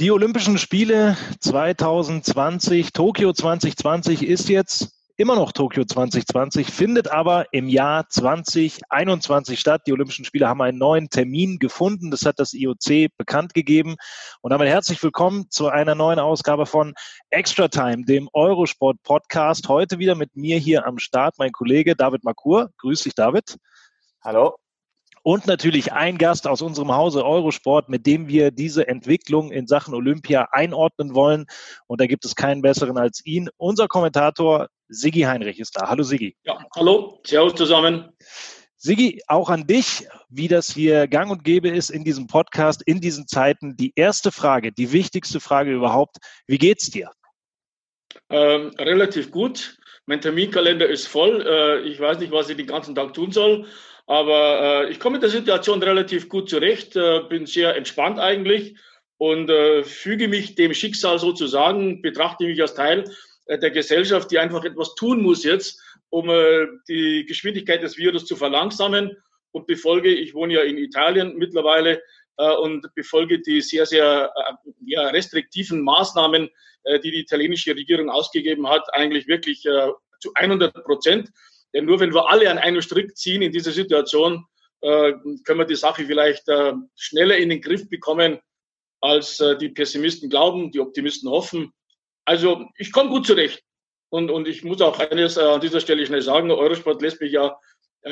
Die Olympischen Spiele 2020, Tokio 2020 ist jetzt immer noch Tokio 2020, findet aber im Jahr 2021 statt. Die Olympischen Spiele haben einen neuen Termin gefunden. Das hat das IOC bekannt gegeben. Und damit herzlich willkommen zu einer neuen Ausgabe von Extra Time, dem Eurosport Podcast. Heute wieder mit mir hier am Start mein Kollege David Makur. Grüß dich, David. Hallo und natürlich ein Gast aus unserem Hause Eurosport, mit dem wir diese Entwicklung in Sachen Olympia einordnen wollen. Und da gibt es keinen besseren als ihn. Unser Kommentator Sigi Heinrich ist da. Hallo Sigi. Ja, hallo, servus zusammen. Sigi, auch an dich, wie das hier gang und gäbe ist in diesem Podcast, in diesen Zeiten. Die erste Frage, die wichtigste Frage überhaupt, wie geht's dir? Ähm, relativ gut. Mein Terminkalender ist voll. Äh, ich weiß nicht, was ich den ganzen Tag tun soll. Aber äh, ich komme mit der Situation relativ gut zurecht, äh, bin sehr entspannt eigentlich und äh, füge mich dem Schicksal sozusagen, betrachte mich als Teil äh, der Gesellschaft, die einfach etwas tun muss jetzt, um äh, die Geschwindigkeit des Virus zu verlangsamen und befolge, ich wohne ja in Italien mittlerweile, äh, und befolge die sehr, sehr äh, ja, restriktiven Maßnahmen, äh, die die italienische Regierung ausgegeben hat, eigentlich wirklich äh, zu 100 Prozent. Denn nur wenn wir alle an einem Strick ziehen in dieser Situation, äh, können wir die Sache vielleicht äh, schneller in den Griff bekommen, als äh, die Pessimisten glauben, die Optimisten hoffen. Also ich komme gut zurecht. Und, und ich muss auch eines an dieser Stelle schnell sagen, Eurosport lässt mich ja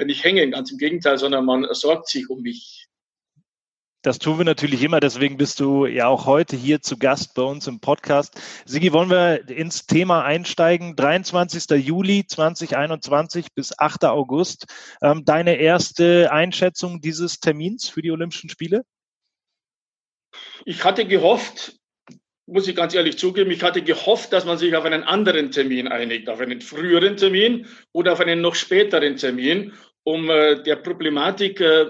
nicht hängen, ganz im Gegenteil, sondern man sorgt sich um mich. Das tun wir natürlich immer, deswegen bist du ja auch heute hier zu Gast bei uns im Podcast. Sigi, wollen wir ins Thema einsteigen? 23. Juli 2021 bis 8. August. Ähm, deine erste Einschätzung dieses Termins für die Olympischen Spiele? Ich hatte gehofft, muss ich ganz ehrlich zugeben, ich hatte gehofft, dass man sich auf einen anderen Termin einigt, auf einen früheren Termin oder auf einen noch späteren Termin, um äh, der Problematik äh,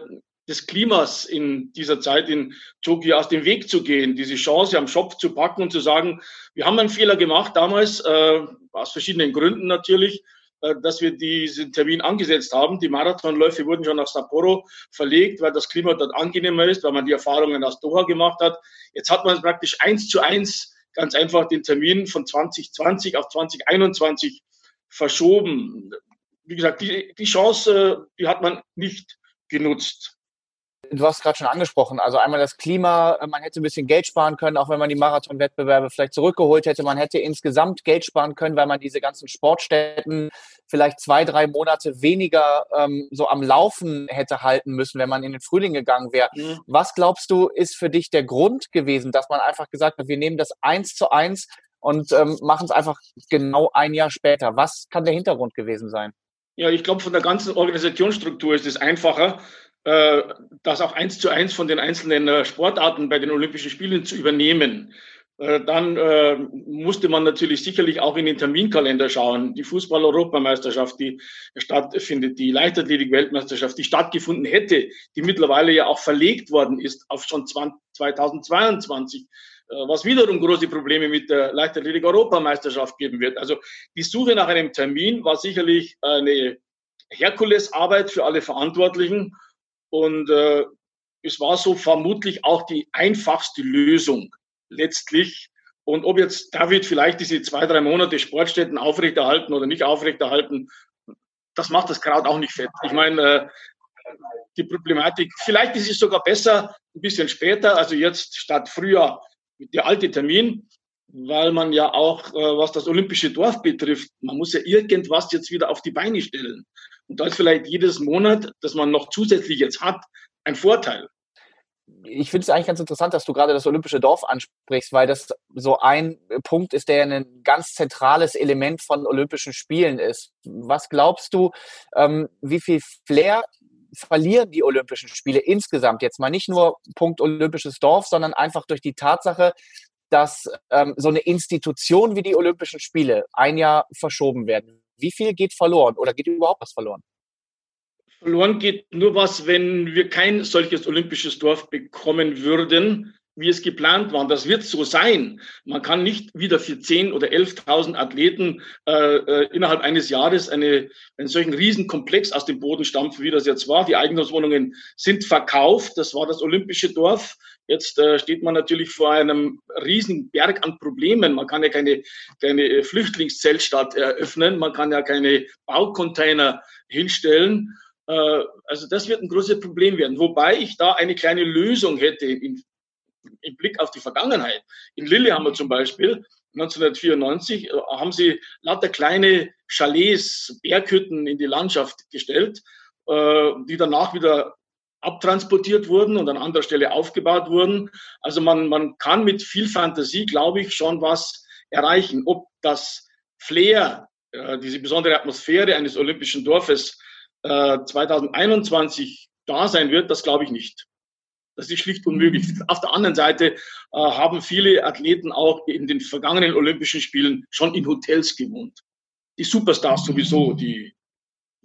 des Klimas in dieser Zeit in Tokio aus dem Weg zu gehen, diese Chance am Schopf zu packen und zu sagen, wir haben einen Fehler gemacht damals, äh, aus verschiedenen Gründen natürlich, äh, dass wir diesen Termin angesetzt haben. Die Marathonläufe wurden schon nach Sapporo verlegt, weil das Klima dort angenehmer ist, weil man die Erfahrungen aus Doha gemacht hat. Jetzt hat man praktisch eins zu eins ganz einfach den Termin von 2020 auf 2021 verschoben. Wie gesagt, die, die Chance, die hat man nicht genutzt du hast gerade schon angesprochen, also einmal das Klima, man hätte ein bisschen Geld sparen können, auch wenn man die Marathonwettbewerbe vielleicht zurückgeholt hätte. Man hätte insgesamt Geld sparen können, weil man diese ganzen Sportstätten vielleicht zwei, drei Monate weniger ähm, so am Laufen hätte halten müssen, wenn man in den Frühling gegangen wäre. Mhm. Was glaubst du, ist für dich der Grund gewesen, dass man einfach gesagt hat, wir nehmen das eins zu eins und ähm, machen es einfach genau ein Jahr später? Was kann der Hintergrund gewesen sein? Ja, ich glaube, von der ganzen Organisationsstruktur ist es einfacher, das auch eins zu eins von den einzelnen äh, Sportarten bei den Olympischen Spielen zu übernehmen. Äh, dann äh, musste man natürlich sicherlich auch in den Terminkalender schauen. Die Fußball-Europameisterschaft, die stattfindet, die Leichtathletik-Weltmeisterschaft, die stattgefunden hätte, die mittlerweile ja auch verlegt worden ist auf schon 2022, was wiederum große Probleme mit der Leichtathletik-Europameisterschaft geben wird. Also die Suche nach einem Termin war sicherlich eine Herkulesarbeit für alle Verantwortlichen. Und äh, es war so vermutlich auch die einfachste Lösung letztlich. Und ob jetzt David vielleicht diese zwei, drei Monate Sportstätten aufrechterhalten oder nicht aufrechterhalten, das macht das Kraut auch nicht fett. Ich meine, äh, die Problematik, vielleicht ist es sogar besser ein bisschen später, also jetzt statt früher der alte Termin, weil man ja auch, äh, was das olympische Dorf betrifft, man muss ja irgendwas jetzt wieder auf die Beine stellen. Und da ist vielleicht jedes Monat, das man noch zusätzlich jetzt hat, ein Vorteil. ich finde es eigentlich ganz interessant, dass du gerade das Olympische Dorf ansprichst, weil das so ein Punkt ist, der ein ganz zentrales Element von Olympischen Spielen ist. Was glaubst du, ähm, wie viel Flair verlieren die Olympischen Spiele insgesamt jetzt mal nicht nur Punkt Olympisches Dorf, sondern einfach durch die Tatsache, dass ähm, so eine Institution wie die Olympischen Spiele ein Jahr verschoben werden. Wie viel geht verloren oder geht überhaupt was verloren? Verloren geht nur was, wenn wir kein solches olympisches Dorf bekommen würden, wie es geplant war. Das wird so sein. Man kann nicht wieder für 10.000 oder 11.000 Athleten äh, äh, innerhalb eines Jahres eine, einen solchen Riesenkomplex aus dem Boden stampfen, wie das jetzt war. Die Eigentumswohnungen sind verkauft. Das war das olympische Dorf. Jetzt äh, steht man natürlich vor einem riesen Berg an Problemen. Man kann ja keine, keine Flüchtlingszeltstadt eröffnen. Man kann ja keine Baucontainer hinstellen. Äh, also das wird ein großes Problem werden. Wobei ich da eine kleine Lösung hätte im, im Blick auf die Vergangenheit. In Lillehammer zum Beispiel 1994 äh, haben sie lauter kleine Chalets, Berghütten in die Landschaft gestellt, äh, die danach wieder abtransportiert wurden und an anderer Stelle aufgebaut wurden. Also man, man kann mit viel Fantasie, glaube ich, schon was erreichen. Ob das Flair, diese besondere Atmosphäre eines olympischen Dorfes 2021 äh, da sein wird, das glaube ich nicht. Das ist schlicht unmöglich. Auf der anderen Seite äh, haben viele Athleten auch in den vergangenen Olympischen Spielen schon in Hotels gewohnt. Die Superstars sowieso, die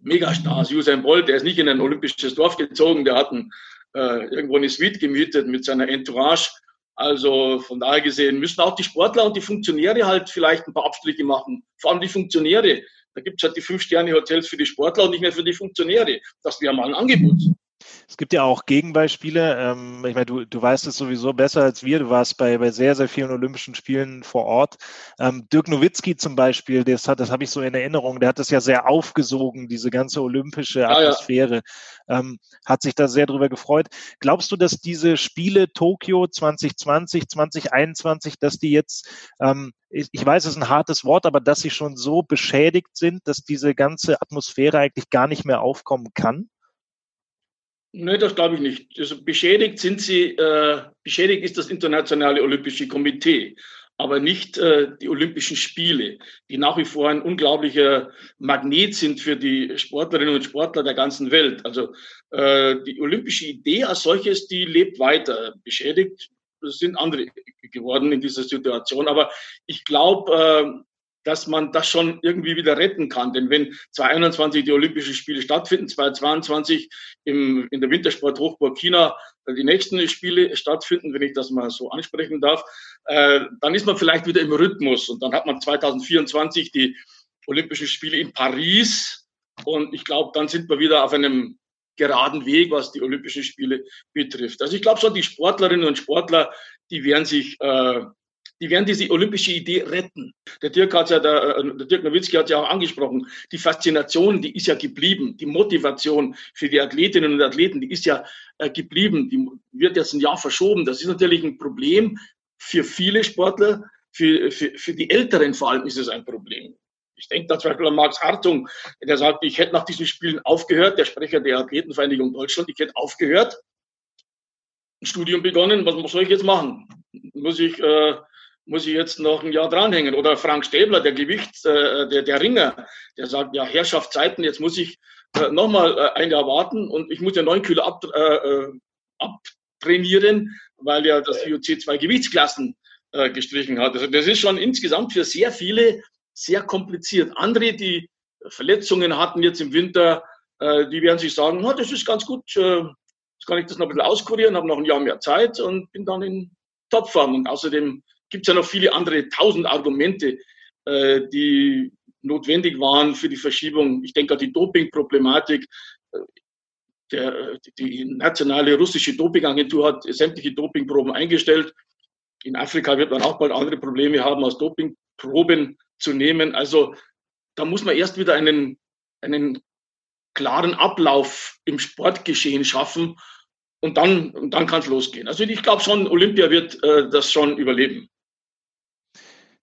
Megastars, Usain Bolt, der ist nicht in ein olympisches Dorf gezogen, der hat ein, äh, irgendwo eine Suite gemietet mit seiner Entourage. Also von daher gesehen müssen auch die Sportler und die Funktionäre halt vielleicht ein paar Abstriche machen. Vor allem die Funktionäre. Da gibt es halt die Fünf-Sterne-Hotels für die Sportler und nicht mehr für die Funktionäre. Das wäre mal ein Angebot. Es gibt ja auch Gegenbeispiele. Ähm, ich meine, du, du weißt es sowieso besser als wir. Du warst bei, bei sehr, sehr vielen Olympischen Spielen vor Ort. Ähm, Dirk Nowitzki zum Beispiel, das, hat, das habe ich so in Erinnerung, der hat das ja sehr aufgesogen, diese ganze olympische Atmosphäre. Ja, Ähm, hat sich da sehr drüber gefreut. Glaubst du, dass diese Spiele Tokio 2020, 2021, dass die jetzt ich, ich weiß, es ist ein hartes Wort, aber dass sie schon so beschädigt sind, dass diese ganze Atmosphäre eigentlich gar nicht mehr aufkommen kann? Nö, das glaube ich nicht. Also beschädigt sind sie, äh, beschädigt ist das Internationale Olympische Komitee, aber nicht äh, die Olympischen Spiele, die nach wie vor ein unglaublicher Magnet sind für die Sportlerinnen und Sportler der ganzen Welt. Also äh, die olympische Idee als solches, die lebt weiter. Beschädigt sind andere geworden in dieser Situation. Aber ich glaube, äh, dass man das schon irgendwie wieder retten kann. Denn wenn 2021 die Olympischen Spiele stattfinden, 2022 im, in der Wintersport-Hochburg China die nächsten Spiele stattfinden, wenn ich das mal so ansprechen darf, äh, dann ist man vielleicht wieder im Rhythmus. Und dann hat man 2024 die Olympischen Spiele in Paris. Und ich glaube, dann sind wir wieder auf einem geraden Weg, was die Olympischen Spiele betrifft. Also ich glaube schon, die Sportlerinnen und Sportler, die werden sich, äh, die werden diese olympische Idee retten. Der Dirk hat ja, der, äh, der Dirk Nowitzki hat ja auch angesprochen, die Faszination, die ist ja geblieben. Die Motivation für die Athletinnen und Athleten, die ist ja äh, geblieben. Die wird jetzt ein Jahr verschoben. Das ist natürlich ein Problem für viele Sportler. Für, für, für die Älteren vor allem ist es ein Problem. Ich denke da zum Beispiel an Max Hartung, der sagt, ich hätte nach diesen Spielen aufgehört, der Sprecher der Athletenvereinigung Deutschland, ich hätte aufgehört, ein Studium begonnen, was soll ich jetzt machen? Muss ich, äh, muss ich jetzt noch ein Jahr dranhängen? Oder Frank Stäbler, der Gewichts, äh, der, der Ringer, der sagt, ja, Herrschaftszeiten, jetzt muss ich äh, nochmal äh, ein Jahr warten und ich muss ja neun Kilo ab, äh, äh abtrainieren, weil ja das IOC zwei Gewichtsklassen äh, gestrichen hat. Also das ist schon insgesamt für sehr viele sehr kompliziert. Andere, die Verletzungen hatten jetzt im Winter, äh, die werden sich sagen, oh, das ist ganz gut, äh, jetzt kann ich das noch ein bisschen auskurieren, habe noch ein Jahr mehr Zeit und bin dann in Topform. Und außerdem gibt es ja noch viele andere tausend Argumente, äh, die notwendig waren für die Verschiebung. Ich denke an die Dopingproblematik. Der, die nationale russische Dopingagentur hat sämtliche Dopingproben eingestellt. In Afrika wird man auch bald andere Probleme haben, aus Dopingproben zu nehmen. Also da muss man erst wieder einen, einen klaren Ablauf im Sportgeschehen schaffen und dann, dann kann es losgehen. Also ich glaube schon, Olympia wird äh, das schon überleben.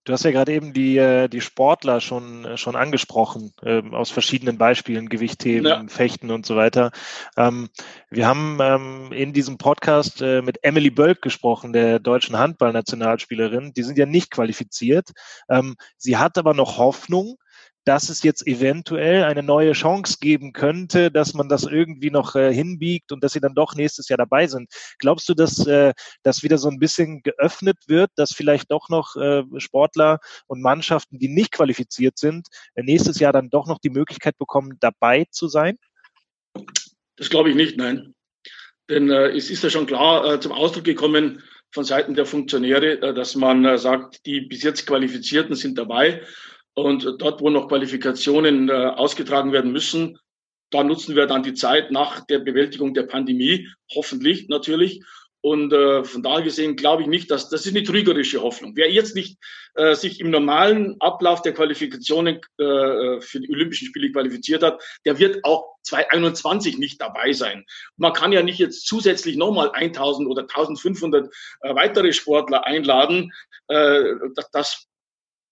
Du hast ja gerade eben die, äh, die Sportler schon, äh, schon angesprochen, äh, aus verschiedenen Beispielen, Gewichtheben, ja. Fechten und so weiter. Ähm, wir haben ähm, in diesem Podcast äh, mit Emily Bölk gesprochen, der deutschen Handballnationalspielerin. Die sind ja nicht qualifiziert. Ähm, sie hat aber noch Hoffnung, dass es jetzt eventuell eine neue Chance geben könnte, dass man das irgendwie noch äh, hinbiegt und dass sie dann doch nächstes Jahr dabei sind. Glaubst du, dass äh, das wieder so ein bisschen geöffnet wird, dass vielleicht doch noch äh, Sportler und Mannschaften, die nicht qualifiziert sind, äh, nächstes Jahr dann doch noch die Möglichkeit bekommen, dabei zu sein? Das glaube ich nicht, nein. Denn äh, es ist ja schon klar äh, zum Ausdruck gekommen von Seiten der Funktionäre, äh, dass man äh, sagt, die bis jetzt Qualifizierten sind dabei und dort, wo noch Qualifikationen äh, ausgetragen werden müssen, da nutzen wir dann die Zeit nach der Bewältigung der Pandemie, hoffentlich natürlich. Und äh, von daher gesehen glaube ich nicht, dass das ist eine trügerische Hoffnung. Wer jetzt nicht äh, sich im normalen Ablauf der Qualifikationen äh, für die Olympischen Spiele qualifiziert hat, der wird auch 2021 nicht dabei sein. Man kann ja nicht jetzt zusätzlich nochmal 1000 oder 1500 äh, weitere Sportler einladen. Äh, das, das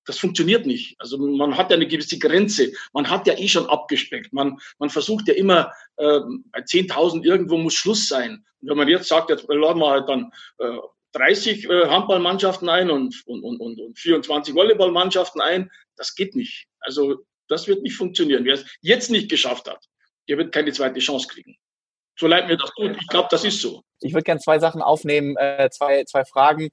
das funktioniert nicht. Also man hat ja eine gewisse Grenze. Man hat ja eh schon abgespeckt. Man, man versucht ja immer, äh, bei 10.000 irgendwo muss Schluss sein. Und wenn man jetzt sagt, jetzt laden wir halt dann äh, 30 äh, Handballmannschaften ein und, und, und, und 24 Volleyballmannschaften ein, das geht nicht. Also das wird nicht funktionieren. Wer es jetzt nicht geschafft hat, der wird keine zweite Chance kriegen. So leid mir das tut. Ich glaube, das ist so. Ich würde gerne zwei Sachen aufnehmen, äh, zwei, zwei Fragen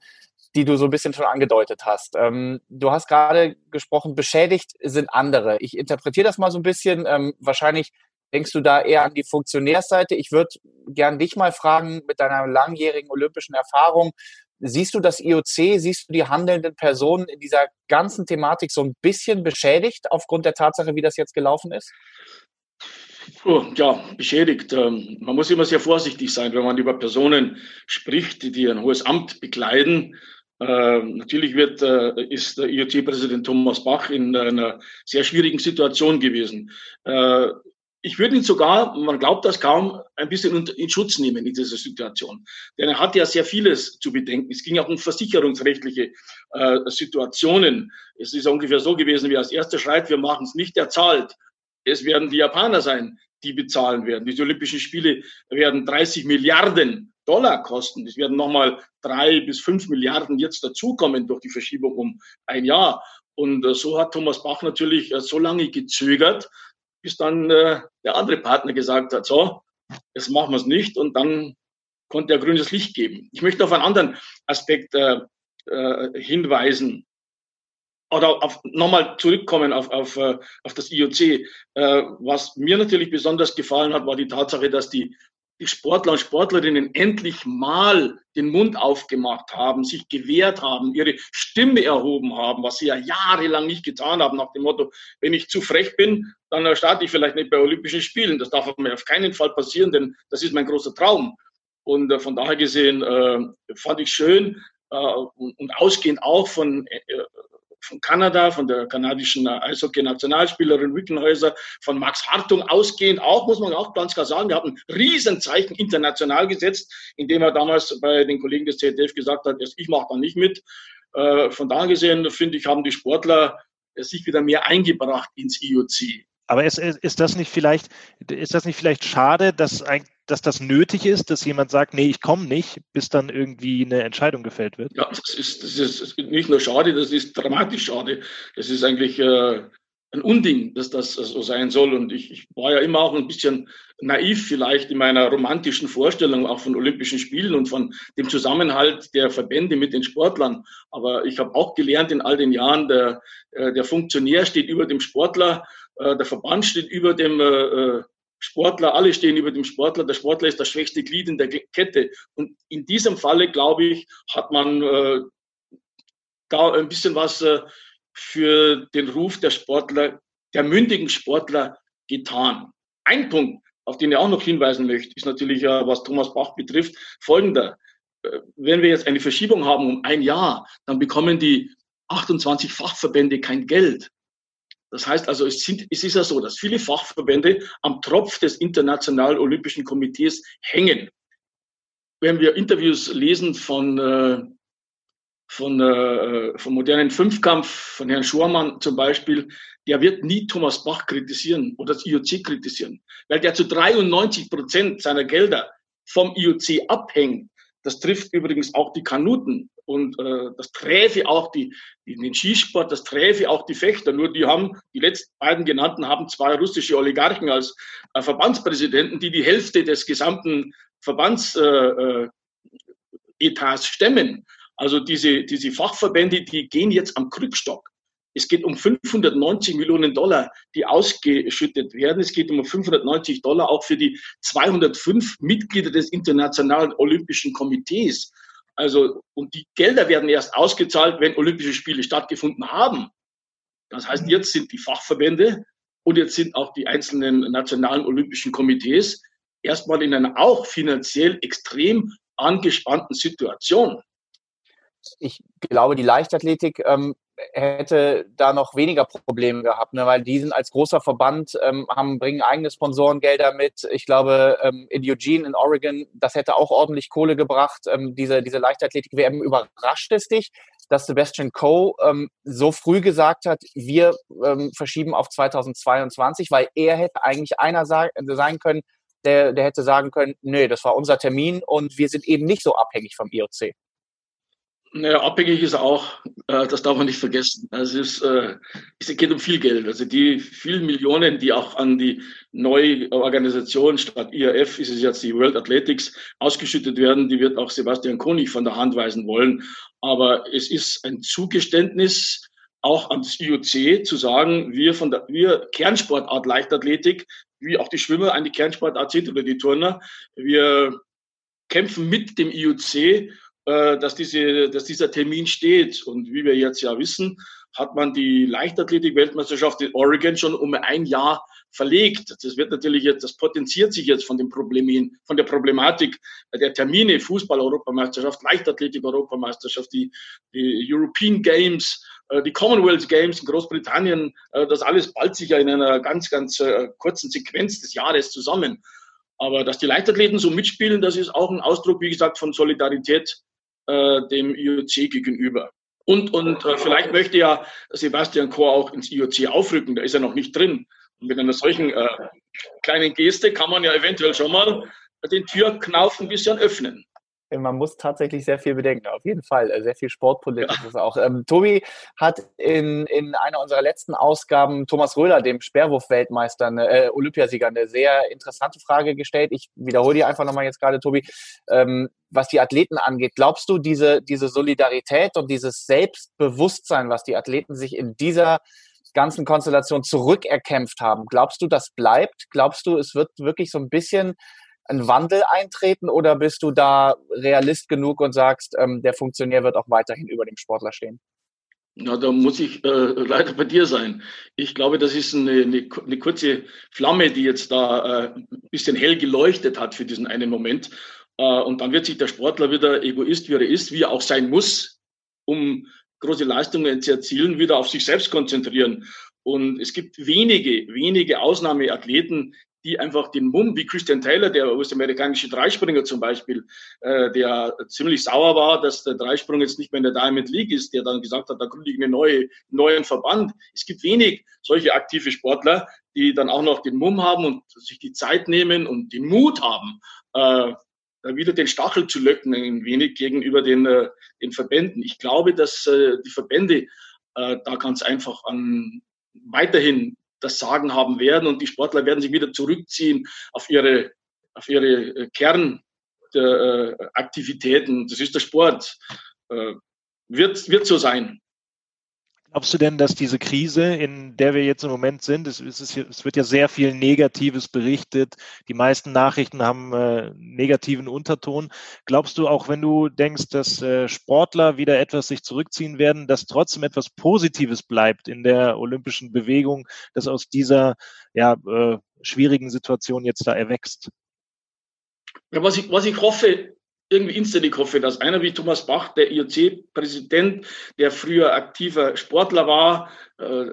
die du so ein bisschen schon angedeutet hast. Ähm, du hast gerade gesprochen, beschädigt sind andere. Ich interpretiere das mal so ein bisschen. Ähm, wahrscheinlich denkst du da eher an die Funktionärsseite. Ich würde gern dich mal fragen, mit deiner langjährigen olympischen Erfahrung, siehst du das IOC, siehst du die handelnden Personen in dieser ganzen Thematik so ein bisschen beschädigt aufgrund der Tatsache, wie das jetzt gelaufen ist? Oh, ja, beschädigt. Ähm, man muss immer sehr vorsichtig sein, wenn man über Personen spricht, die ein hohes Amt bekleiden. Äh, natürlich wird, äh, ist der IoT-Präsident Thomas Bach in einer sehr schwierigen Situation gewesen. Äh, ich würde ihn sogar, man glaubt das kaum, ein bisschen in Schutz nehmen in dieser Situation. Denn er hat ja sehr vieles zu bedenken. Es ging auch um versicherungsrechtliche äh, Situationen. Es ist ungefähr so gewesen, wie als erster schreit, wir machen es nicht, er zahlt. Es werden die Japaner sein, die bezahlen werden. Die Olympischen Spiele werden 30 Milliarden Dollar kosten. Es werden nochmal drei bis fünf Milliarden jetzt dazukommen durch die Verschiebung um ein Jahr. Und äh, so hat Thomas Bach natürlich äh, so lange gezögert, bis dann äh, der andere Partner gesagt hat, so, jetzt machen wir es nicht. Und dann konnte er grünes Licht geben. Ich möchte auf einen anderen Aspekt hinweisen oder auf, nochmal zurückkommen auf, auf, auf das IOC. Äh, was mir natürlich besonders gefallen hat, war die Tatsache, dass die die Sportler und Sportlerinnen endlich mal den Mund aufgemacht haben, sich gewehrt haben, ihre Stimme erhoben haben, was sie ja jahrelang nicht getan haben, nach dem Motto, wenn ich zu frech bin, dann starte ich vielleicht nicht bei Olympischen Spielen. Das darf mir auf keinen Fall passieren, denn das ist mein großer Traum. Und äh, von daher gesehen äh, fand ich schön äh, und, ausgehend auch von von Kanada, von der kanadischen Eishockey-Nationalspielerin Wickenhäuser, von Max Hartung ausgehend auch, muss man auch ganz klar sagen, wir haben ein Riesenzeichen international gesetzt, indem er damals bei den Kollegen des ZDF gesagt hat, ich mache da nicht mit. Äh, von daher gesehen, finde ich, haben die Sportler sich wieder mehr eingebracht ins IOC. Aber ist, ist, das nicht vielleicht, ist das nicht vielleicht schade, dass, dass das nötig ist, dass jemand sagt, nee, ich komme nicht, bis dann irgendwie eine Entscheidung gefällt wird? Ja, das ist, das ist nicht nur schade, das ist dramatisch schade. Das ist eigentlich äh, ein Unding, dass das so sein soll. Und ich, ich war ja immer auch ein bisschen naiv vielleicht in meiner romantischen Vorstellung auch von Olympischen Spielen und von dem Zusammenhalt der Verbände mit den Sportlern. Aber ich habe auch gelernt in all den Jahren, der, äh, der Funktionär steht über dem Sportler der Verband steht über dem äh, äh, Sportler, alle stehen über dem Sportler. Der Sportler ist das schwächste Glied in der Kette. Und in diesem Falle, glaube ich, hat man äh, da ein bisschen was äh, für den Ruf der Sportler, der mündigen Sportler getan. Ein Punkt, auf den ich auch noch hinweisen möchte, ist natürlich, äh, was Thomas Bach betrifft, folgender. Äh, wenn wir jetzt eine Verschiebung haben um ein Jahr, dann bekommen die 28 Fachverbände kein Geld. Das heißt also, es, sind, es ist ja so, dass viele Fachverbände am Tropf des Internationalen Olympischen Komitees hängen. Wenn wir Interviews lesen von, äh, von, äh, vom modernen Fünfkampf, von Herrn Schormann zum Beispiel, der wird nie Thomas Bach kritisieren oder das IOC kritisieren, weil der zu 93 Prozent seiner Gelder vom IOC abhängt. Das trifft übrigens auch die Kanuten und äh, das träfe auch die, den Skisport, das träfe auch die Fechter. Nur die haben, die letzten beiden genannten haben zwei russische Oligarchen als äh, Verbandspräsidenten, die die Hälfte des gesamten Verbandsetats äh, äh stemmen. Also diese, diese Fachverbände, die gehen jetzt am Krückstock. Es geht um 590 Millionen Dollar, die ausgeschüttet werden. Es geht um 590 Dollar auch für die 205 Mitglieder des Internationalen Olympischen Komitees. Also, und die Gelder werden erst ausgezahlt, wenn Olympische Spiele stattgefunden haben. Das heißt, jetzt sind die Fachverbände und jetzt sind auch die einzelnen nationalen Olympischen Komitees erstmal in einer auch finanziell extrem angespannten Situation. Ich glaube, die Leichtathletik ähm, hätte da noch weniger Probleme gehabt, ne? weil die sind als großer Verband, ähm, haben, bringen eigene Sponsorengelder mit. Ich glaube, ähm, in Eugene in Oregon, das hätte auch ordentlich Kohle gebracht. Ähm, diese, diese Leichtathletik-WM überrascht es dich, dass Sebastian Coe ähm, so früh gesagt hat, wir ähm, verschieben auf 2022, weil er hätte eigentlich einer sein können, der, der hätte sagen können, nee, das war unser Termin und wir sind eben nicht so abhängig vom IOC. Naja, abhängig ist auch, äh, das darf man nicht vergessen. Also es, ist, äh, es geht um viel Geld. Also die vielen Millionen, die auch an die neue Organisation statt IAF ist es jetzt die World Athletics ausgeschüttet werden, die wird auch Sebastian Konig von der Hand weisen wollen. Aber es ist ein Zugeständnis auch an das IOC zu sagen, wir von der wir Kernsportart Leichtathletik, wie auch die Schwimmer eine Kernsportart sind oder die Turner, wir kämpfen mit dem IOC dass, diese, dass dieser Termin steht. Und wie wir jetzt ja wissen, hat man die Leichtathletik-Weltmeisterschaft in Oregon schon um ein Jahr verlegt. Das wird natürlich jetzt, das potenziert sich jetzt von den Problemen, von der Problematik der Termine, Fußball-Europameisterschaft, Leichtathletik-Europameisterschaft, die, die European Games, äh, die Commonwealth Games in Großbritannien, äh, das alles ballt sich ja in einer ganz, ganz kurzen Sequenz des Jahres zusammen. Aber dass die Leichtathleten so mitspielen, das ist auch ein Ausdruck, wie gesagt, von Solidarität äh, dem IOC gegenüber. Und, und äh, vielleicht möchte ja Sebastian Chor auch ins IOC aufrücken, da ist er noch nicht drin. Und mit einer solchen äh, kleinen Geste kann man ja eventuell schon mal den Türknauf ein bisschen öffnen man muss tatsächlich sehr viel bedenken, auf jeden Fall. Äh, sehr viel Sportpolitisches ja. auch. Ähm, Tobi hat in, in einer unserer letzten Ausgaben Thomas Röhler, dem Sperrwurf-Weltmeister, äh, Olympiasieger, eine sehr interessante Frage gestellt. Ich wiederhole die einfach nochmal jetzt gerade, Tobi. Ähm, was die Athleten angeht, glaubst du, diese, diese Solidarität und dieses Selbstbewusstsein, was die Athleten sich in dieser ganzen Konstellation zurückerkämpft haben, glaubst du, das bleibt? Glaubst du, es wird wirklich so ein bisschen ein Wandel eintreten oder bist du da Realist genug und sagst, ähm, der Funktionär wird auch weiterhin über dem Sportler stehen? Na, da muss ich äh, leider bei dir sein. Ich glaube, das ist eine, eine, eine kurze Flamme, die jetzt da äh, ein bisschen hell geleuchtet hat für diesen einen Moment. Äh, und dann wird sich der Sportler wieder Egoist, wie er ist, wie er auch sein muss, um große Leistungen zu erzielen, wieder auf sich selbst konzentrieren. Und es gibt wenige, wenige Ausnahmeathleten, die einfach den Mumm, wie Christian Taylor, der US-amerikanische Dreispringer zum Beispiel, äh, der ziemlich sauer war, dass der Dreisprung jetzt nicht mehr in der Diamond League ist, der dann gesagt hat, da gründe ich einen neue, neuen Verband. Es gibt wenig solche aktive Sportler, die dann auch noch den Mumm haben und sich die Zeit nehmen und den Mut haben, äh, da wieder den Stachel zu löcken, ein wenig gegenüber den, äh, den Verbänden. Ich glaube, dass äh, die Verbände äh, da ganz einfach an weiterhin das Sagen haben werden und die Sportler werden sich wieder zurückziehen auf ihre, auf ihre äh, Kernaktivitäten. Das ist der Sport. Äh, wird, wird so sein. Glaubst du denn, dass diese Krise, in der wir jetzt im Moment sind, es, ist, es wird ja sehr viel Negatives berichtet, die meisten Nachrichten haben äh, negativen Unterton. Glaubst du auch, wenn du denkst, dass äh, Sportler wieder etwas sich zurückziehen werden, dass trotzdem etwas Positives bleibt in der olympischen Bewegung, das aus dieser ja, äh, schwierigen Situation jetzt da erwächst? Ja, was ich, was ich hoffe, irgendwie inständig hoffe, dass einer wie Thomas Bach, der IOC-Präsident, der früher aktiver Sportler war, äh,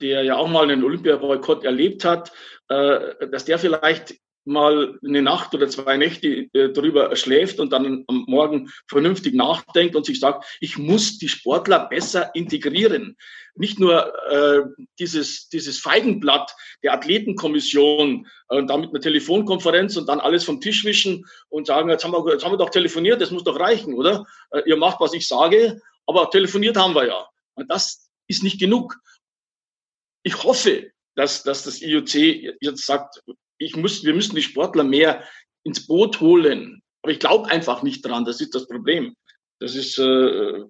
der ja auch mal einen Olympiaboykott erlebt hat, äh, dass der vielleicht mal eine Nacht oder zwei Nächte äh, darüber schläft und dann am Morgen vernünftig nachdenkt und sich sagt, ich muss die Sportler besser integrieren. Nicht nur äh, dieses, dieses Feigenblatt der Athletenkommission äh, und damit eine Telefonkonferenz und dann alles vom Tisch wischen und sagen, jetzt haben wir, jetzt haben wir doch telefoniert, das muss doch reichen, oder? Äh, ihr macht, was ich sage, aber telefoniert haben wir ja. Und das ist nicht genug. Ich hoffe, dass, dass das IOC jetzt sagt, ich muss, wir müssen die Sportler mehr ins Boot holen. Aber ich glaube einfach nicht dran. Das ist das Problem. Das ist äh,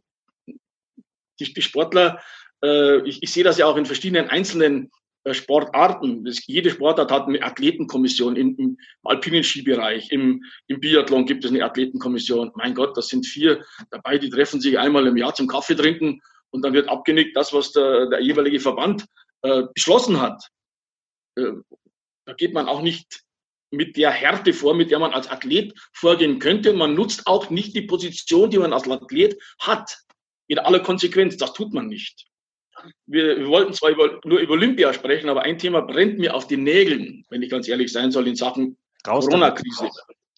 die, die Sportler. Äh, ich, ich sehe das ja auch in verschiedenen einzelnen äh, Sportarten. Das, jede Sportart hat eine Athletenkommission im, im alpinen Skibereich, im, im Biathlon gibt es eine Athletenkommission. Mein Gott, das sind vier dabei, die treffen sich einmal im Jahr zum Kaffee trinken und dann wird abgenickt, das, was der, der jeweilige Verband äh, beschlossen hat. Da geht man auch nicht mit der Härte vor, mit der man als Athlet vorgehen könnte. Man nutzt auch nicht die Position, die man als Athlet hat. In aller Konsequenz, das tut man nicht. Wir, wir wollten zwar über, nur über Olympia sprechen, aber ein Thema brennt mir auf den Nägeln, wenn ich ganz ehrlich sein soll, in Sachen Corona-Krise.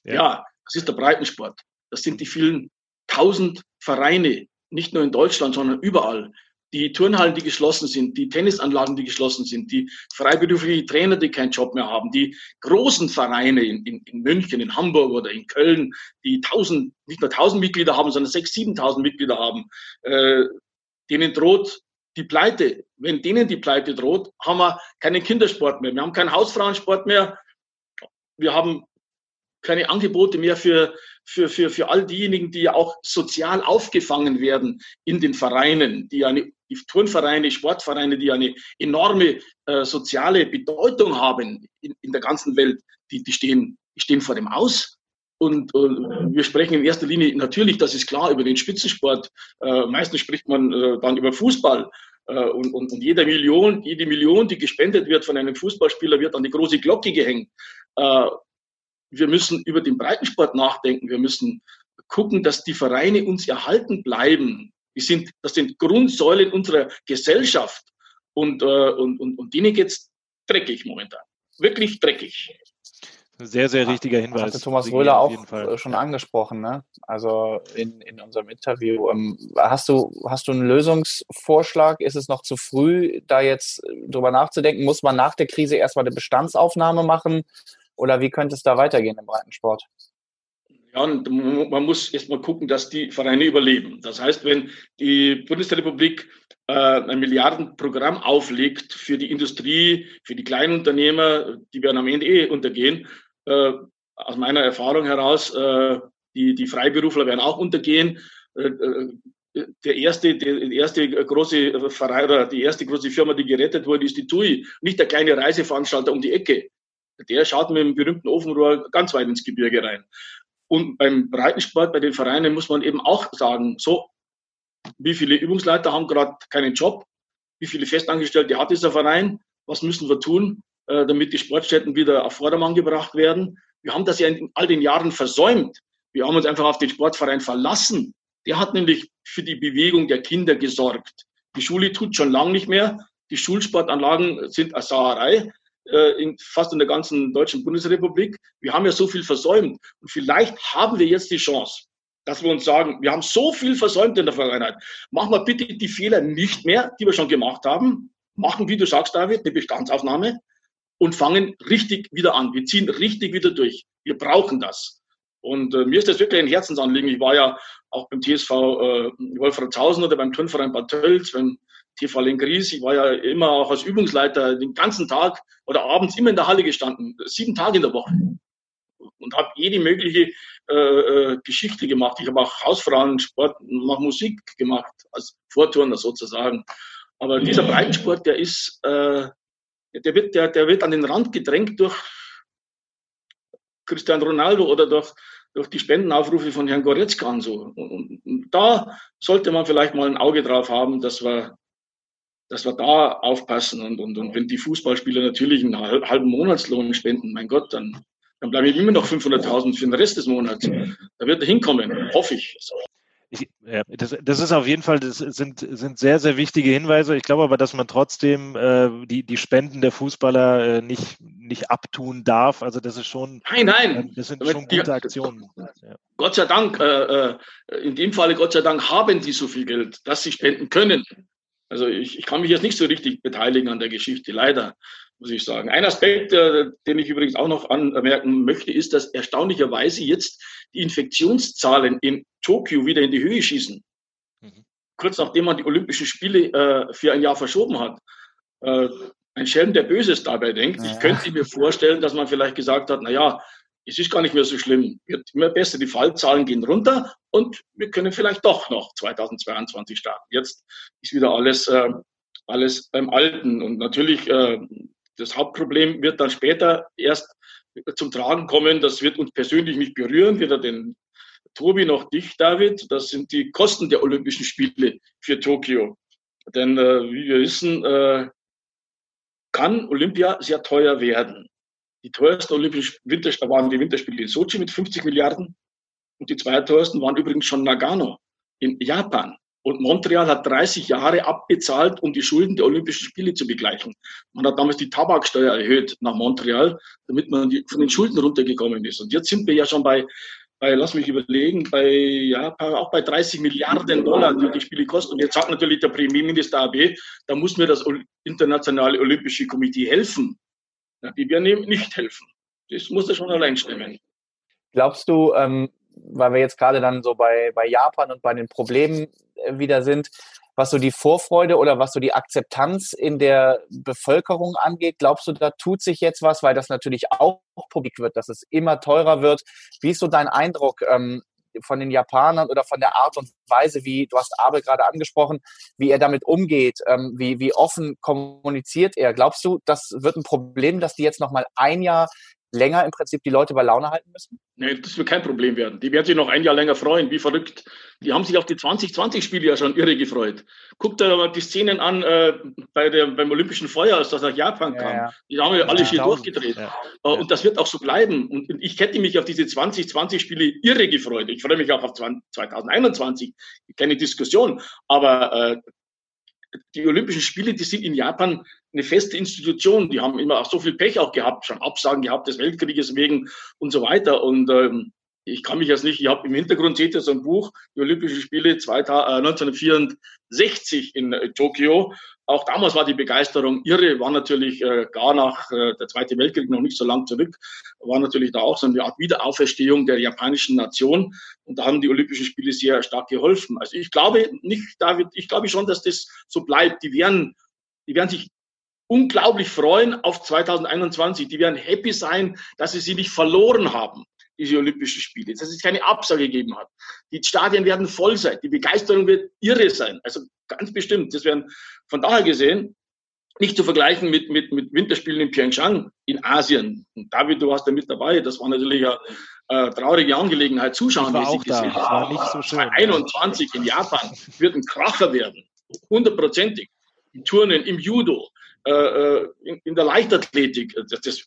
Ja. ja, das ist der Breitensport. Das sind die vielen tausend Vereine, nicht nur in Deutschland, sondern überall, die Turnhallen, die geschlossen sind, die Tennisanlagen, die geschlossen sind, die freiberuflichen Trainer, die keinen Job mehr haben, die großen Vereine in, in, in München, in Hamburg oder in Köln, die tausend, nicht nur tausend Mitglieder haben, sondern sechs, siebentausend Mitglieder haben, äh, denen droht die Pleite. Wenn denen die Pleite droht, haben wir keinen Kindersport mehr. Wir haben keinen Hausfrauensport mehr. Wir haben keine Angebote mehr für, für, für, für all diejenigen, die ja auch sozial aufgefangen werden in den Vereinen, die eine die Turnvereine, Sportvereine, die eine enorme äh, soziale Bedeutung haben in, in der ganzen Welt, die, die, stehen, die stehen vor dem Aus. Und äh, wir sprechen in erster Linie natürlich, das ist klar, über den Spitzensport. Äh, meistens spricht man äh, dann über Fußball. Äh, und, und, und jede Million, jede Million, die gespendet wird von einem Fußballspieler, wird an die große Glocke gehängt. Äh, wir müssen über den Breitensport nachdenken. Wir müssen gucken, dass die Vereine uns erhalten bleiben. Die sind, das sind Grundsäulen unserer Gesellschaft. Und, äh, und, und, und denen geht's dreckig momentan. Wirklich dreckig. Sehr, sehr richtiger Hinweis. Hatte Thomas Röhler auch schon angesprochen, ne? Also in, in unserem Interview. Ähm, hast du, hast du einen Lösungsvorschlag? Ist es noch zu früh, da jetzt drüber nachzudenken? Muss man nach der Krise erstmal eine Bestandsaufnahme machen? Oder wie könnte es da weitergehen im Breitensport? Ja, man muss erstmal gucken, dass die Vereine überleben. Das heißt, wenn die Bundesrepublik äh, ein Milliardenprogramm auflegt für die Industrie, für die kleinen Unternehmer, die werden am Ende eh untergehen. Äh, aus meiner Erfahrung heraus, äh, die, die Freiberufler werden auch untergehen. Äh, äh, der erste, der erste große Verein oder die erste große Firma, die gerettet wurde, ist die TUI, nicht der kleine Reiseveranstalter um die Ecke. Der schaut mit dem berühmten Ofenrohr ganz weit ins Gebirge rein. Und beim Breitensport, bei den Vereinen muss man eben auch sagen, so, wie viele Übungsleiter haben gerade keinen Job? Wie viele Festangestellte hat dieser Verein? Was müssen wir tun, äh, damit die Sportstätten wieder auf Vordermann gebracht werden? Wir haben das ja in all den Jahren versäumt. Wir haben uns einfach auf den Sportverein verlassen. Der hat nämlich für die Bewegung der Kinder gesorgt. Die Schule tut schon lange nicht mehr. Die Schulsportanlagen sind eine Sauerei äh, in, fast in der ganzen deutschen Bundesrepublik. Wir haben ja so viel versäumt. Und vielleicht haben wir jetzt die Chance, dass wir uns sagen, wir haben so viel versäumt in der Vergangenheit. Machen wir bitte die Fehler nicht mehr, die wir schon gemacht haben. Machen, wie du sagst, David, eine Bestandsaufnahme und fangen richtig wieder an. Wir ziehen richtig wieder durch. Wir brauchen das. Und äh, mir ist das wirklich ein Herzensanliegen. Ich war ja auch beim TSV äh, Wolfratshausen oder beim Turnverein Bad Tölz, beim TV Lenkries. Ich war ja immer auch als Übungsleiter den ganzen Tag oder abends immer in der Halle gestanden, sieben Tage in der Woche. Und habe jede mögliche äh, äh, Geschichte gemacht. Ich habe auch Hausfrauensport, mache Musik gemacht, als Vorturner sozusagen. Aber dieser Breitensport, der ist, äh, der wird, der, der wird an den Rand gedrängt durch Cristiano Ronaldo oder durch, durch die Spendenaufrufe von Herrn Goretzka und so. Und, und da sollte man vielleicht mal ein Auge drauf haben, dass wir dass wir da aufpassen und, und, und wenn die Fußballspieler natürlich einen halben Monatslohn spenden, mein Gott, dann, dann bleiben immer noch 500.000 für den Rest des Monats. Da wird er hinkommen, hoffe ich. Ich, ja, das, das, ist auf jeden Fall, das sind, sind sehr, sehr wichtige Hinweise. Ich glaube aber, dass man trotzdem äh, die, die Spenden der Fußballer äh, nicht, nicht abtun darf. Also das ist schon, nein, nein. Äh, das sind schon gute Aktionen. Ja. Gott sei Dank, äh, äh, in dem Falle Gott sei Dank haben die so viel Geld, dass sie spenden können. Also ich, ich kann mich jetzt nicht so richtig beteiligen an der Geschichte, leider muss ich sagen. Ein Aspekt, äh, den ich übrigens auch noch anmerken möchte, ist, dass erstaunlicherweise jetzt die Infektionszahlen in Tokio wieder in die Höhe schießen. Mhm. Kurz nachdem man die Olympischen Spiele äh, für ein Jahr verschoben hat. Äh, ein Schelm, der Böses dabei denkt. Ja. Ich könnte mir vorstellen, dass man vielleicht gesagt hat, na ja, es ist gar nicht mehr so schlimm, wird immer besser, die Fallzahlen gehen runter und wir können vielleicht doch noch 2022 starten. Jetzt ist wieder alles, äh, alles beim Alten und natürlich äh, das Hauptproblem wird dann später erst zum Tragen kommen. Das wird uns persönlich nicht berühren, weder den Tobi noch dich, David. Das sind die Kosten der Olympischen Spiele für Tokio. Denn äh, wie wir wissen, äh, kann Olympia sehr teuer werden. Die teuersten Olympischen Winterspiele waren die Winterspiele in Sochi mit 50 Milliarden und die zweiteuersten waren übrigens schon Nagano in Japan und Montreal hat 30 Jahre abbezahlt, um die Schulden der Olympischen Spiele zu begleichen. Man hat damals die Tabaksteuer erhöht nach Montreal, damit man von den Schulden runtergekommen ist. Und jetzt sind wir ja schon bei, bei lass mich überlegen, bei, ja, auch bei 30 Milliarden Dollar, die die Spiele kosten. Und jetzt sagt natürlich der Premierminister AB, da muss mir das internationale Olympische Komitee helfen. Die werden nicht helfen. Das muss er schon allein stemmen. Glaubst du, ähm, weil wir jetzt gerade dann so bei, bei Japan und bei den Problemen äh, wieder sind, was so die Vorfreude oder was so die Akzeptanz in der Bevölkerung angeht. Glaubst du, da tut sich jetzt was, weil das natürlich auch publik wird, dass es immer teurer wird? Wie ist so dein Eindruck ähm, von den Japanern oder von der Art und Weise, wie du hast Abel gerade angesprochen, wie er damit umgeht, ähm, wie, wie offen kommuniziert er? Glaubst du, das wird ein Problem, dass die jetzt noch mal ein Jahr länger im Prinzip die Leute bei Laune halten müssen? Nee, das wird kein Problem werden. Die werden sich noch ein Jahr länger freuen, wie verrückt. Die haben sich auf die 2020-Spiele ja schon irre gefreut. Guckt da mal die Szenen an äh, bei der, beim Olympischen Feuer, als das nach Japan kam. Ja, ja. Die haben ja alle ja, durchgedreht. Ja. Äh, und das wird auch so bleiben. Und ich hätte mich auf diese 2020-Spiele irre gefreut. Ich freue mich auch auf 2021. Keine Diskussion. Aber äh, die Olympischen Spiele, die sind in Japan eine feste Institution. Die haben immer auch so viel Pech auch gehabt, schon Absagen gehabt des Weltkrieges wegen und so weiter. Und ähm, ich kann mich jetzt nicht, ich habe im Hintergrund seht ihr so ein Buch, die Olympischen Spiele 1964 äh, in äh, Tokio. Auch damals war die Begeisterung irre, war natürlich äh, gar nach äh, der Zweite Weltkrieg noch nicht so lang zurück, war natürlich da auch so eine Art Wiederauferstehung der japanischen Nation. Und da haben die Olympischen Spiele sehr stark geholfen. Also ich glaube nicht, David, ich glaube schon, dass das so bleibt. Die werden, die werden sich unglaublich freuen auf 2021. Die werden happy sein, dass sie sie nicht verloren haben diese Olympischen Spiele, dass es keine Absage gegeben hat. Die Stadien werden voll sein, die Begeisterung wird irre sein, also ganz bestimmt. Das werden von daher gesehen nicht zu vergleichen mit, mit, mit Winterspielen in Pyeongchang in Asien. Und David, du warst da mit dabei, das war natürlich eine äh, traurige Angelegenheit, Zuschauer, ich auch da. Das war nicht so schön. 21 in Japan wird ein Kracher werden, hundertprozentig. Im Turnen, im Judo, in, in, der Leichtathletik. Das, das,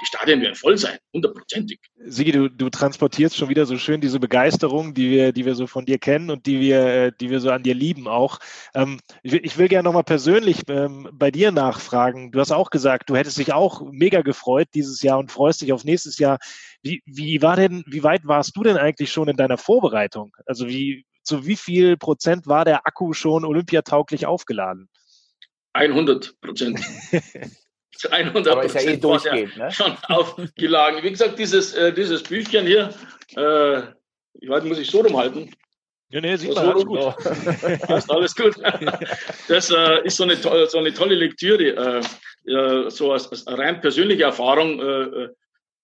die Stadien werden voll sein, hundertprozentig. Sigi, du, du transportierst schon wieder so schön diese Begeisterung, die wir, die wir so von dir kennen und die wir, äh, die wir so an dir lieben auch. Ähm, ich, will, ich will gerne nochmal persönlich ähm, bei dir nachfragen. Du hast auch gesagt, du hättest dich auch mega gefreut dieses Jahr und freust dich auf nächstes Jahr. Wie, wie war denn, wie weit warst du denn eigentlich schon in deiner Vorbereitung? Also wie, zu wie viel Prozent war der Akku schon olympiatauglich aufgeladen? 100 Prozent. 100 Aber ist ja eh durchgehend, ne? schon aufgeladen. Wie gesagt, dieses, äh, dieses Büchchen hier, äh, ich weiß, muss ich so rumhalten. Ja, nee, sieht man, alles gut. ist alles gut. Das äh, ist so eine, so eine tolle Lektüre, äh, so als, als rein persönliche Erfahrung. Äh, äh,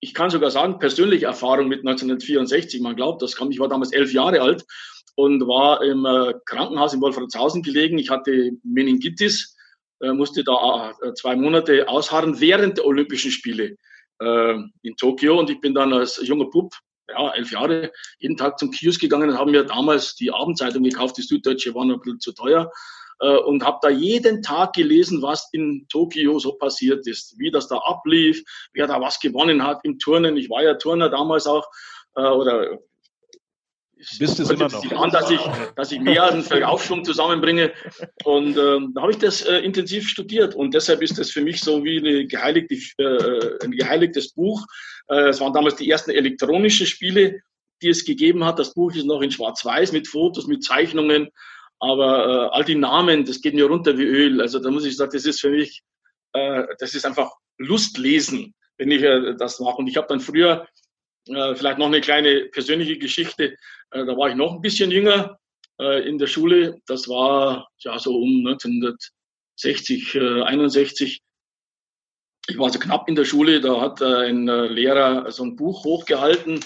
ich kann sogar sagen, persönliche Erfahrung mit 1964. Man glaubt das kam. Ich war damals elf Jahre alt und war im äh, Krankenhaus in Wolfratshausen gelegen. Ich hatte Meningitis äh, musste da äh, zwei Monate ausharren während der Olympischen Spiele äh, in Tokio. Und ich bin dann als junger Bub, ja, elf Jahre, jeden Tag zum Kiosk gegangen und haben mir damals die Abendzeitung gekauft. Die Süddeutsche war noch ein bisschen zu teuer. Und habe da jeden Tag gelesen, was in Tokio so passiert ist, wie das da ablief, wer da was gewonnen hat im Turnen. Ich war ja Turner damals auch, oder Bist es immer noch. An, dass ich, dass ich mehr als einen Verkaufsschwung zusammenbringe. Und ähm, da habe ich das äh, intensiv studiert. Und deshalb ist das für mich so wie eine geheiligte, äh, ein geheiligtes Buch. Äh, es waren damals die ersten elektronischen Spiele, die es gegeben hat. Das Buch ist noch in Schwarz-Weiß mit Fotos, mit Zeichnungen. Aber äh, all die Namen, das geht mir runter wie Öl. Also da muss ich sagen, das ist für mich, äh, das ist einfach Lustlesen, wenn ich äh, das mache. Und ich habe dann früher äh, vielleicht noch eine kleine persönliche Geschichte. Äh, da war ich noch ein bisschen jünger äh, in der Schule. Das war ja so um 1960, 61. Ich war so knapp in der Schule. Da hat ein Lehrer so ein Buch hochgehalten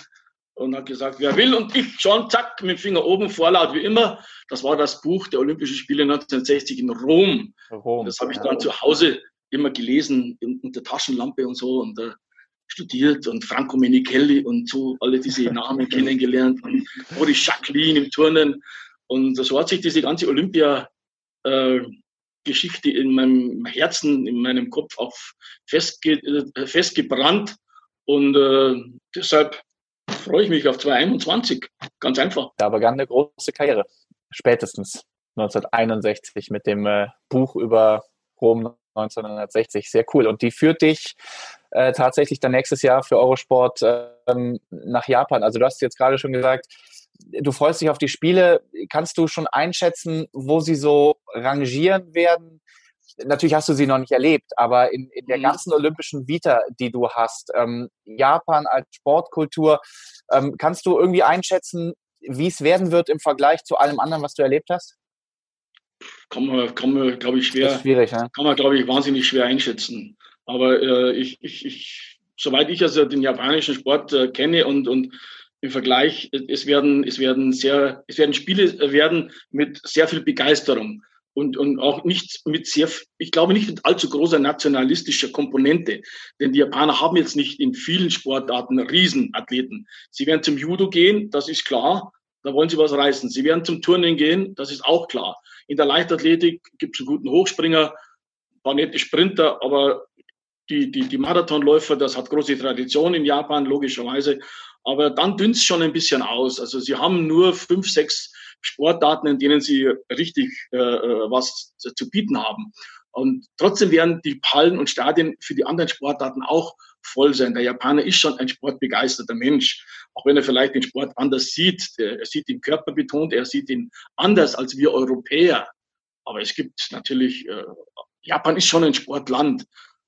und hat gesagt, wer will und ich schon, zack, mit dem Finger oben, vorlaut wie immer. Das war das Buch der Olympischen Spiele 1960 in Rom. Rom. Das habe ich dann zu Hause immer gelesen, unter Taschenlampe und so. Und studiert und Franco Menichelli und so alle diese Namen kennengelernt und Boris Jacqueline im Turnen. Und so hat sich diese ganze Olympia-Geschichte in meinem Herzen, in meinem Kopf auch festge äh, festgebrannt. Und äh, deshalb freue ich mich auf 2021. Ganz einfach. Da begann eine große Karriere. Spätestens 1961 mit dem äh, Buch über Rom 1960. Sehr cool. Und die führt dich äh, tatsächlich dann nächstes Jahr für Eurosport ähm, nach Japan. Also du hast jetzt gerade schon gesagt, du freust dich auf die Spiele. Kannst du schon einschätzen, wo sie so rangieren werden? Natürlich hast du sie noch nicht erlebt, aber in, in der mhm. ganzen olympischen Vita, die du hast, ähm, Japan als Sportkultur, ähm, kannst du irgendwie einschätzen, wie es werden wird im Vergleich zu allem anderen, was du erlebt hast? kann man, kann man glaube ich, schwer, schwierig, ja? kann man, glaube ich, wahnsinnig schwer einschätzen. Aber äh, ich, ich, ich, soweit ich also den japanischen Sport äh, kenne und, und im Vergleich, es werden, es werden sehr, es werden Spiele werden mit sehr viel Begeisterung und, und auch nicht mit sehr, ich glaube nicht mit allzu großer nationalistischer Komponente. Denn die Japaner haben jetzt nicht in vielen Sportarten Riesenathleten. Sie werden zum Judo gehen, das ist klar. Da wollen sie was reißen. Sie werden zum Turnen gehen, das ist auch klar. In der Leichtathletik gibt es einen guten Hochspringer, ein paar nette Sprinter, aber die, die, die Marathonläufer, das hat große Tradition in Japan, logischerweise. Aber dann dünnt es schon ein bisschen aus. Also sie haben nur fünf, sechs Sportdaten, in denen sie richtig äh, äh was zu bieten haben. Und trotzdem werden die Hallen und Stadien für die anderen Sportarten auch voll sein. Der Japaner ist schon ein sportbegeisterter Mensch, auch wenn er vielleicht den Sport anders sieht. Er sieht ihn körperbetont, er sieht ihn anders als wir Europäer. Aber es gibt natürlich, äh, Japan ist schon ein Sportland.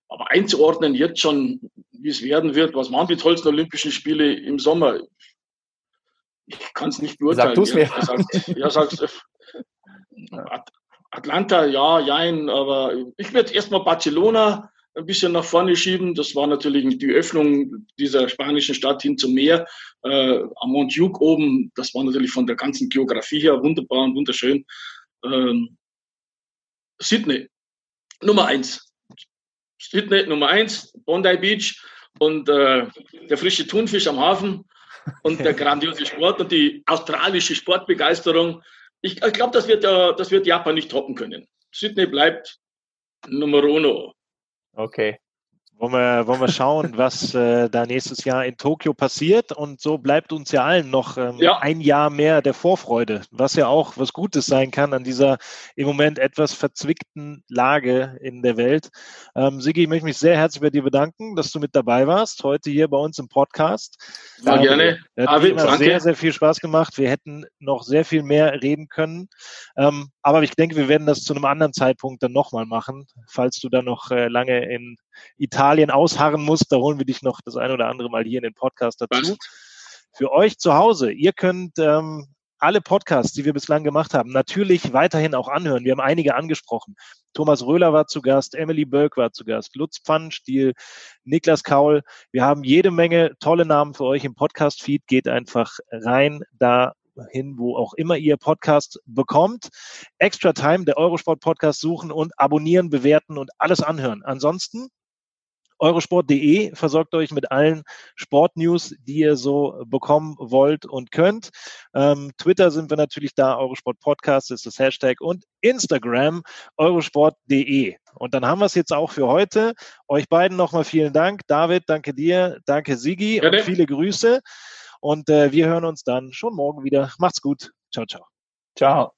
Aber einzuordnen jetzt schon, wie es werden wird, was waren die tollsten Olympischen Spiele im Sommer? Ich kann es nicht beurteilen. Sag du's mir. Ja, sagt, ja, sagst, Atlanta, ja, jein, aber ich würde erstmal Barcelona ein bisschen nach vorne schieben. Das war natürlich die Öffnung dieser spanischen Stadt hin zum Meer. Äh, am Montjuic oben, das war natürlich von der ganzen Geografie her wunderbar und wunderschön. Ähm, Sydney, Nummer eins. Sydney Nummer eins, Bondi Beach und äh, der frische Thunfisch am Hafen und der grandiose Sport und die australische Sportbegeisterung. Ich, ich glaube, das, wird, äh, das wird Japan nicht toppen können. Sydney bleibt Nummer uno. Okay. Wollen wir, wollen wir schauen, was äh, da nächstes Jahr in Tokio passiert. Und so bleibt uns ja allen noch ähm, ja. ein Jahr mehr der Vorfreude, was ja auch was Gutes sein kann an dieser im Moment etwas verzwickten Lage in der Welt. Ähm, Sigi, ich möchte mich sehr herzlich bei dir bedanken, dass du mit dabei warst, heute hier bei uns im Podcast. Ja, ähm, gerne. Hat David, danke. sehr, sehr viel Spaß gemacht. Wir hätten noch sehr viel mehr reden können. Ähm, aber ich denke, wir werden das zu einem anderen Zeitpunkt dann nochmal machen, falls du dann noch äh, lange in Italien ausharren musst. Da holen wir dich noch das ein oder andere Mal hier in den Podcast dazu. Für euch zu Hause, ihr könnt ähm, alle Podcasts, die wir bislang gemacht haben, natürlich weiterhin auch anhören. Wir haben einige angesprochen. Thomas Röhler war zu Gast, Emily Bölk war zu Gast, Lutz Pfannenstiel, Niklas Kaul. Wir haben jede Menge tolle Namen für euch im Podcast-Feed. Geht einfach rein da hin, wo auch immer ihr Podcast bekommt. Extra Time, der Eurosport Podcast suchen und abonnieren, bewerten und alles anhören. Ansonsten Eurosport.de versorgt euch mit allen Sportnews, die ihr so bekommen wollt und könnt. Ähm, Twitter sind wir natürlich da, Eurosport Podcast ist das Hashtag und Instagram eurosport.de. Und dann haben wir es jetzt auch für heute. Euch beiden nochmal vielen Dank. David, danke dir, danke Sigi und viele Grüße. Und äh, wir hören uns dann schon morgen wieder. Macht's gut. Ciao, ciao. Ciao.